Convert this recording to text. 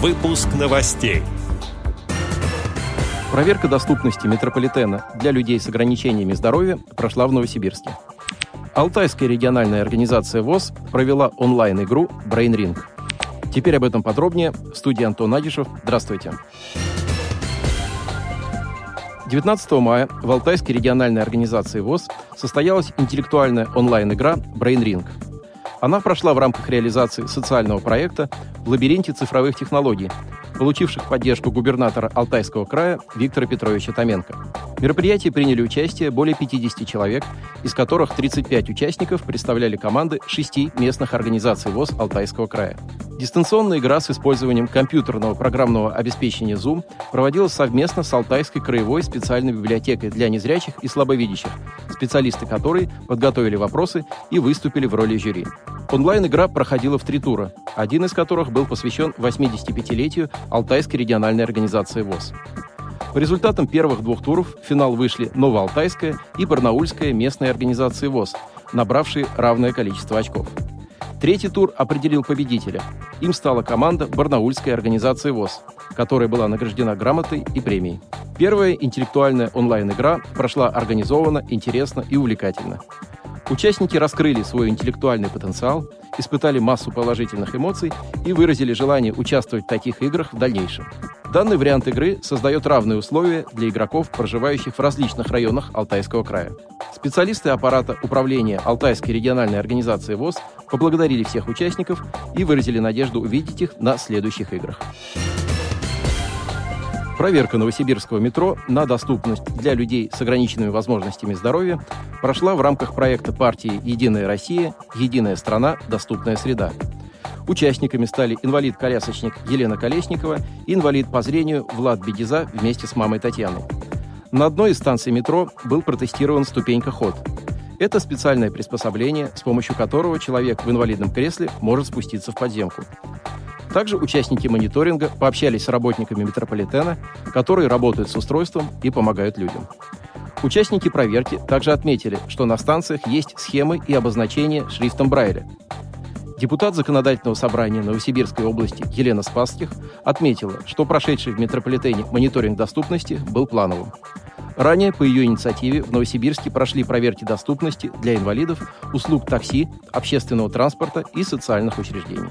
Выпуск новостей. Проверка доступности метрополитена для людей с ограничениями здоровья прошла в Новосибирске. Алтайская региональная организация ВОЗ провела онлайн-игру Brain Ring. Теперь об этом подробнее. В студии Антон Адишев. Здравствуйте. 19 мая в Алтайской региональной организации ВОЗ состоялась интеллектуальная онлайн-игра Brain Ring. Она прошла в рамках реализации социального проекта в лабиринте цифровых технологий, получивших поддержку губернатора Алтайского края Виктора Петровича Томенко. В мероприятии приняли участие более 50 человек, из которых 35 участников представляли команды шести местных организаций ВОЗ Алтайского края. Дистанционная игра с использованием компьютерного программного обеспечения Zoom проводилась совместно с Алтайской краевой специальной библиотекой для незрячих и слабовидящих, специалисты которой подготовили вопросы и выступили в роли жюри. Онлайн-игра проходила в три тура, один из которых был посвящен 85-летию Алтайской региональной организации ВОЗ. По результатам первых двух туров в финал вышли Новоалтайская и Барнаульская местные организации ВОЗ, набравшие равное количество очков. Третий тур определил победителя. Им стала команда Барнаульской организации ВОЗ, которая была награждена грамотой и премией. Первая интеллектуальная онлайн-игра прошла организованно, интересно и увлекательно. Участники раскрыли свой интеллектуальный потенциал, испытали массу положительных эмоций и выразили желание участвовать в таких играх в дальнейшем. Данный вариант игры создает равные условия для игроков, проживающих в различных районах Алтайского края. Специалисты аппарата управления Алтайской региональной организации ВОЗ поблагодарили всех участников и выразили надежду увидеть их на следующих играх. Проверка новосибирского метро на доступность для людей с ограниченными возможностями здоровья прошла в рамках проекта партии «Единая Россия. Единая страна. Доступная среда». Участниками стали инвалид-колясочник Елена Колесникова и инвалид по зрению Влад Бедиза вместе с мамой Татьяной. На одной из станций метро был протестирован ступенька-ход. Это специальное приспособление, с помощью которого человек в инвалидном кресле может спуститься в подземку. Также участники мониторинга пообщались с работниками метрополитена, которые работают с устройством и помогают людям. Участники проверки также отметили, что на станциях есть схемы и обозначения шрифтом Брайля. Депутат Законодательного собрания Новосибирской области Елена Спасских отметила, что прошедший в метрополитене мониторинг доступности был плановым. Ранее по ее инициативе в Новосибирске прошли проверки доступности для инвалидов, услуг такси, общественного транспорта и социальных учреждений.